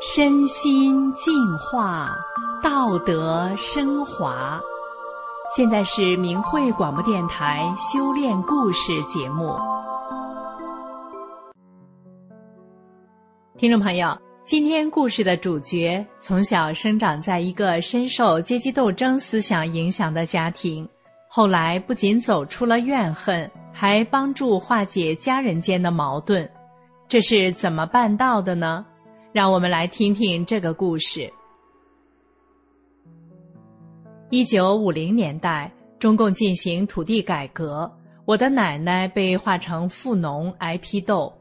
身心净化，道德升华。现在是明慧广播电台修炼故事节目。听众朋友，今天故事的主角从小生长在一个深受阶级斗争思想影响的家庭，后来不仅走出了怨恨，还帮助化解家人间的矛盾。这是怎么办到的呢？让我们来听听这个故事。一九五零年代，中共进行土地改革，我的奶奶被划成富农挨批斗，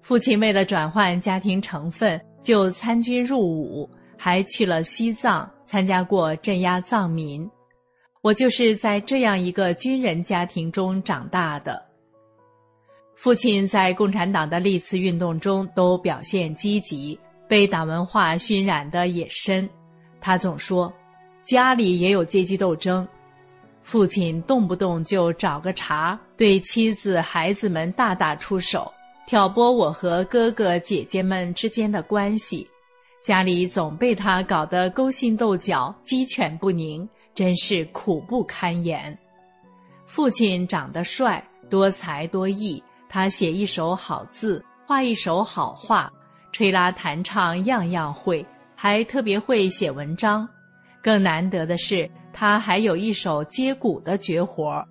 父亲为了转换家庭成分，就参军入伍，还去了西藏参加过镇压藏民。我就是在这样一个军人家庭中长大的。父亲在共产党的历次运动中都表现积极。被党文化熏染的也深，他总说，家里也有阶级斗争。父亲动不动就找个茬，对妻子、孩子们大打出手，挑拨我和哥哥姐姐们之间的关系。家里总被他搞得勾心斗角、鸡犬不宁，真是苦不堪言。父亲长得帅，多才多艺，他写一手好字，画一手好画。吹拉弹唱样样会，还特别会写文章。更难得的是，他还有一手接骨的绝活。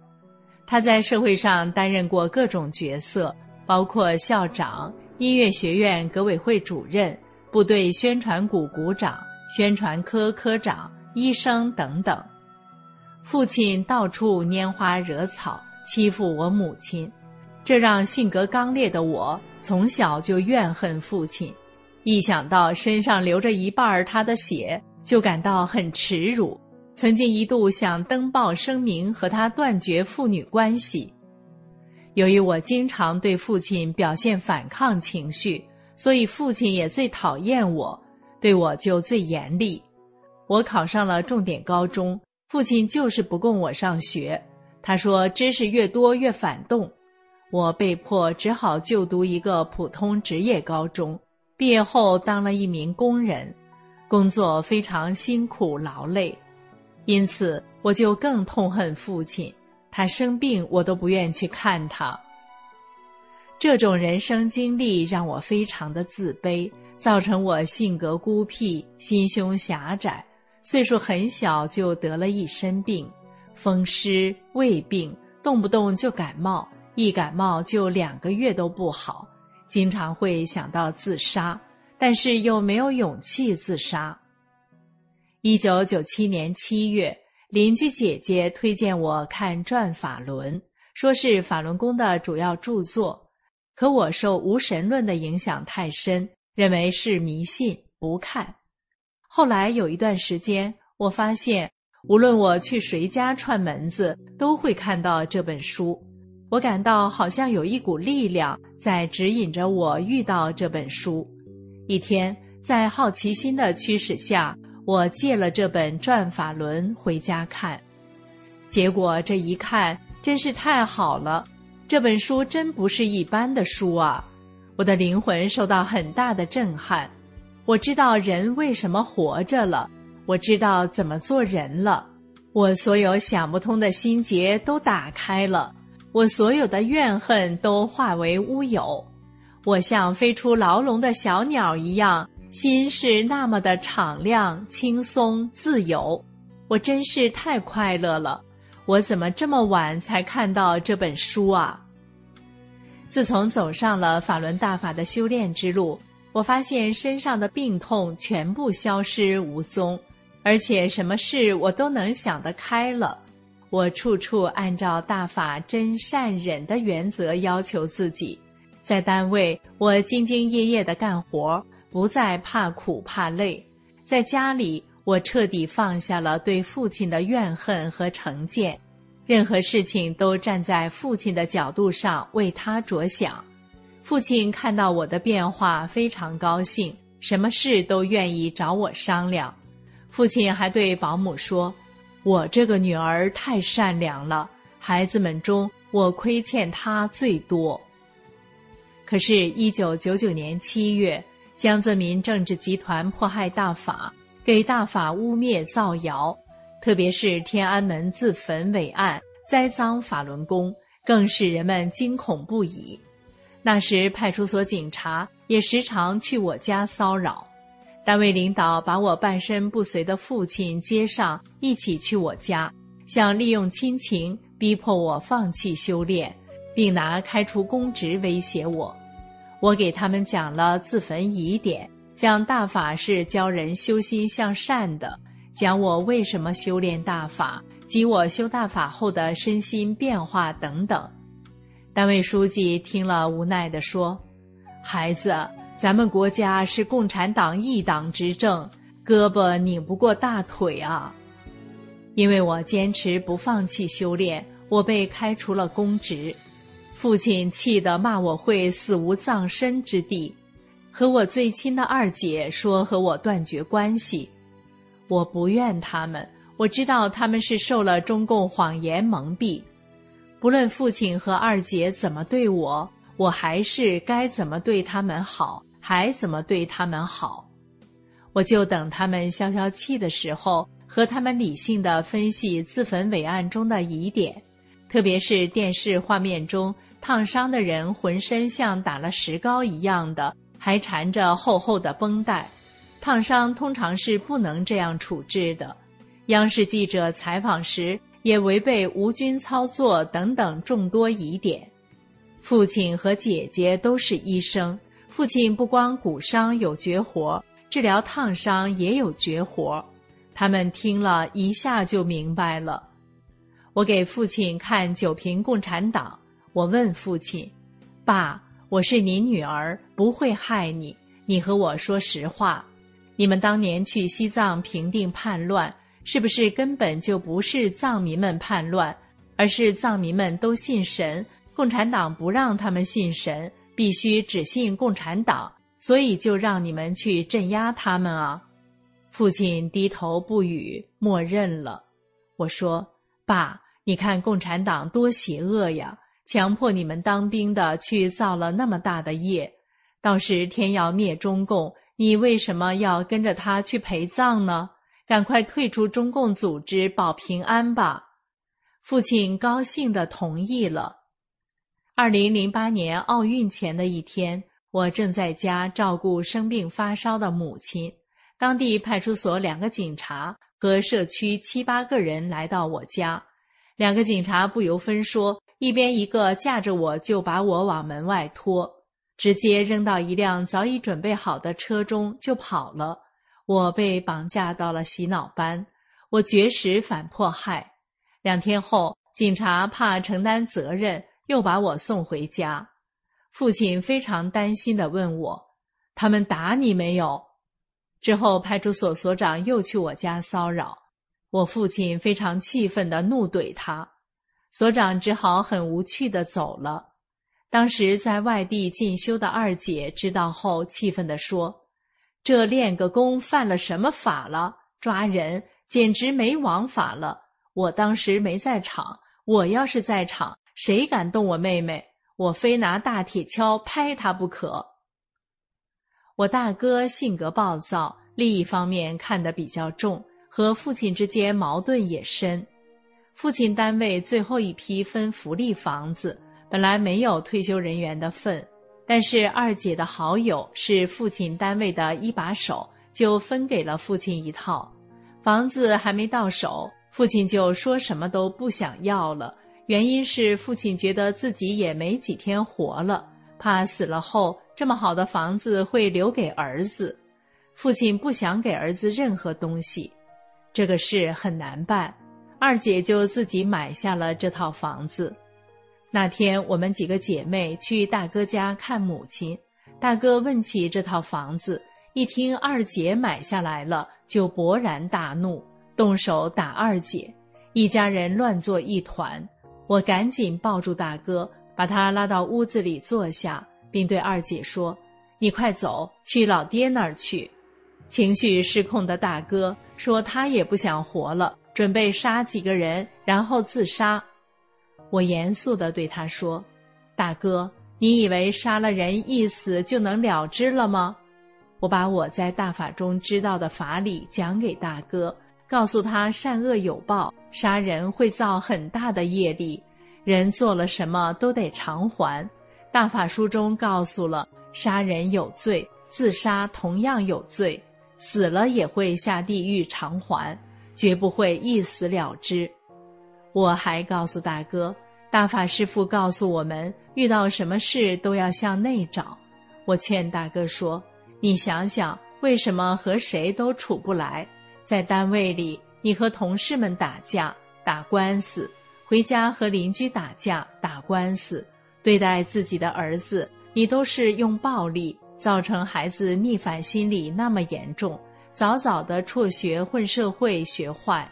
他在社会上担任过各种角色，包括校长、音乐学院革委会主任、部队宣传股股长、宣传科科长、医生等等。父亲到处拈花惹草，欺负我母亲。这让性格刚烈的我从小就怨恨父亲，一想到身上流着一半儿他的血，就感到很耻辱。曾经一度想登报声明和他断绝父女关系。由于我经常对父亲表现反抗情绪，所以父亲也最讨厌我，对我就最严厉。我考上了重点高中，父亲就是不供我上学，他说知识越多越反动。我被迫只好就读一个普通职业高中，毕业后当了一名工人，工作非常辛苦劳累，因此我就更痛恨父亲。他生病，我都不愿去看他。这种人生经历让我非常的自卑，造成我性格孤僻、心胸狭窄，岁数很小就得了一身病，风湿、胃病，动不动就感冒。一感冒就两个月都不好，经常会想到自杀，但是又没有勇气自杀。一九九七年七月，邻居姐姐推荐我看《转法轮》，说是法轮功的主要著作，可我受无神论的影响太深，认为是迷信，不看。后来有一段时间，我发现无论我去谁家串门子，都会看到这本书。我感到好像有一股力量在指引着我遇到这本书。一天，在好奇心的驱使下，我借了这本《转法轮》回家看。结果这一看，真是太好了！这本书真不是一般的书啊！我的灵魂受到很大的震撼。我知道人为什么活着了，我知道怎么做人了，我所有想不通的心结都打开了。我所有的怨恨都化为乌有，我像飞出牢笼的小鸟一样，心是那么的敞亮、轻松、自由。我真是太快乐了！我怎么这么晚才看到这本书啊？自从走上了法轮大法的修炼之路，我发现身上的病痛全部消失无踪，而且什么事我都能想得开了。我处处按照大法真善忍的原则要求自己，在单位我兢兢业业地干活，不再怕苦怕累；在家里，我彻底放下了对父亲的怨恨和成见，任何事情都站在父亲的角度上为他着想。父亲看到我的变化非常高兴，什么事都愿意找我商量。父亲还对保姆说。我这个女儿太善良了，孩子们中我亏欠她最多。可是，一九九九年七月，江泽民政治集团迫害大法，给大法污蔑造谣，特别是天安门自焚伟案，栽赃法轮功，更使人们惊恐不已。那时，派出所警察也时常去我家骚扰，单位领导把我半身不遂的父亲接上，一起去我家，想利用亲情逼迫我放弃修炼，并拿开除公职威胁我。我给他们讲了自焚疑点，讲大法是教人修心向善的，讲我为什么修炼大法及我修大法后的身心变化等等。单位书记听了，无奈地说：“孩子，咱们国家是共产党一党执政，胳膊拧不过大腿啊。”因为我坚持不放弃修炼，我被开除了公职。父亲气得骂我会死无葬身之地，和我最亲的二姐说和我断绝关系。我不怨他们，我知道他们是受了中共谎言蒙蔽。不论父亲和二姐怎么对我，我还是该怎么对他们好，还怎么对他们好。我就等他们消消气的时候，和他们理性的分析自焚伟案中的疑点，特别是电视画面中。烫伤的人浑身像打了石膏一样的，还缠着厚厚的绷带。烫伤通常是不能这样处置的。央视记者采访时也违背无菌操作等等众多疑点。父亲和姐姐都是医生，父亲不光骨伤有绝活，治疗烫伤也有绝活。他们听了一下就明白了。我给父亲看《九瓶共产党》。我问父亲：“爸，我是您女儿，不会害你。你和我说实话，你们当年去西藏平定叛乱，是不是根本就不是藏民们叛乱，而是藏民们都信神，共产党不让他们信神，必须只信共产党，所以就让你们去镇压他们啊？”父亲低头不语，默认了。我说：“爸，你看共产党多邪恶呀！”强迫你们当兵的去造了那么大的业，到时天要灭中共，你为什么要跟着他去陪葬呢？赶快退出中共组织，保平安吧！父亲高兴地同意了。二零零八年奥运前的一天，我正在家照顾生病发烧的母亲，当地派出所两个警察和社区七八个人来到我家，两个警察不由分说。一边一个架着我，就把我往门外拖，直接扔到一辆早已准备好的车中就跑了。我被绑架到了洗脑班，我绝食反迫害。两天后，警察怕承担责任，又把我送回家。父亲非常担心地问我：“他们打你没有？”之后，派出所所长又去我家骚扰，我父亲非常气愤地怒怼他。所长只好很无趣的走了。当时在外地进修的二姐知道后，气愤地说：“这练个功犯了什么法了？抓人简直没王法了！我当时没在场，我要是在场，谁敢动我妹妹？我非拿大铁锹拍他不可。”我大哥性格暴躁，利益方面看得比较重，和父亲之间矛盾也深。父亲单位最后一批分福利房子，本来没有退休人员的份，但是二姐的好友是父亲单位的一把手，就分给了父亲一套房子。还没到手，父亲就说什么都不想要了。原因是父亲觉得自己也没几天活了，怕死了后这么好的房子会留给儿子。父亲不想给儿子任何东西，这个事很难办。二姐就自己买下了这套房子。那天我们几个姐妹去大哥家看母亲，大哥问起这套房子，一听二姐买下来了，就勃然大怒，动手打二姐，一家人乱作一团。我赶紧抱住大哥，把他拉到屋子里坐下，并对二姐说：“你快走，去老爹那儿去。”情绪失控的大哥说：“他也不想活了。”准备杀几个人，然后自杀。我严肃地对他说：“大哥，你以为杀了人一死就能了之了吗？我把我在大法中知道的法理讲给大哥，告诉他善恶有报，杀人会造很大的业力，人做了什么都得偿还。大法书中告诉了，杀人有罪，自杀同样有罪，死了也会下地狱偿还，绝不会一死了之。我还告诉大哥，大法师父告诉我们，遇到什么事都要向内找。我劝大哥说。你想想，为什么和谁都处不来？在单位里，你和同事们打架、打官司；回家和邻居打架、打官司；对待自己的儿子，你都是用暴力，造成孩子逆反心理那么严重，早早的辍学混社会学坏。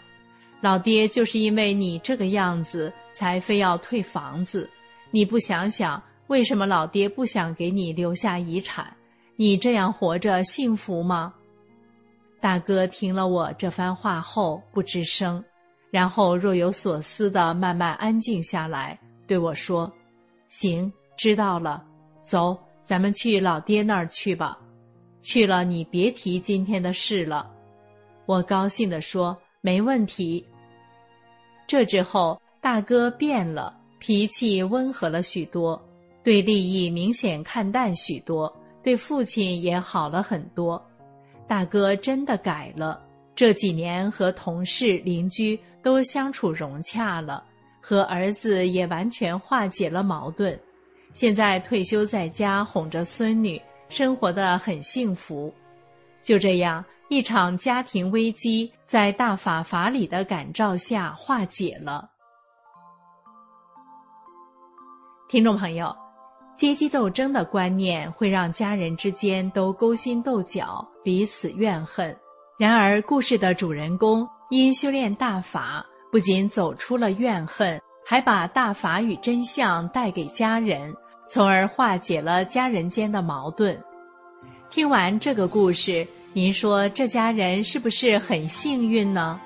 老爹就是因为你这个样子，才非要退房子。你不想想，为什么老爹不想给你留下遗产？你这样活着幸福吗？大哥听了我这番话后不吱声，然后若有所思的慢慢安静下来，对我说：“行，知道了，走，咱们去老爹那儿去吧。去了你别提今天的事了。”我高兴地说：“没问题。”这之后，大哥变了，脾气温和了许多，对利益明显看淡许多。对父亲也好了很多，大哥真的改了。这几年和同事、邻居都相处融洽了，和儿子也完全化解了矛盾。现在退休在家哄着孙女，生活的很幸福。就这样，一场家庭危机在大法法理的感召下化解了。听众朋友。阶级斗争的观念会让家人之间都勾心斗角、彼此怨恨。然而，故事的主人公因修炼大法，不仅走出了怨恨，还把大法与真相带给家人，从而化解了家人间的矛盾。听完这个故事，您说这家人是不是很幸运呢？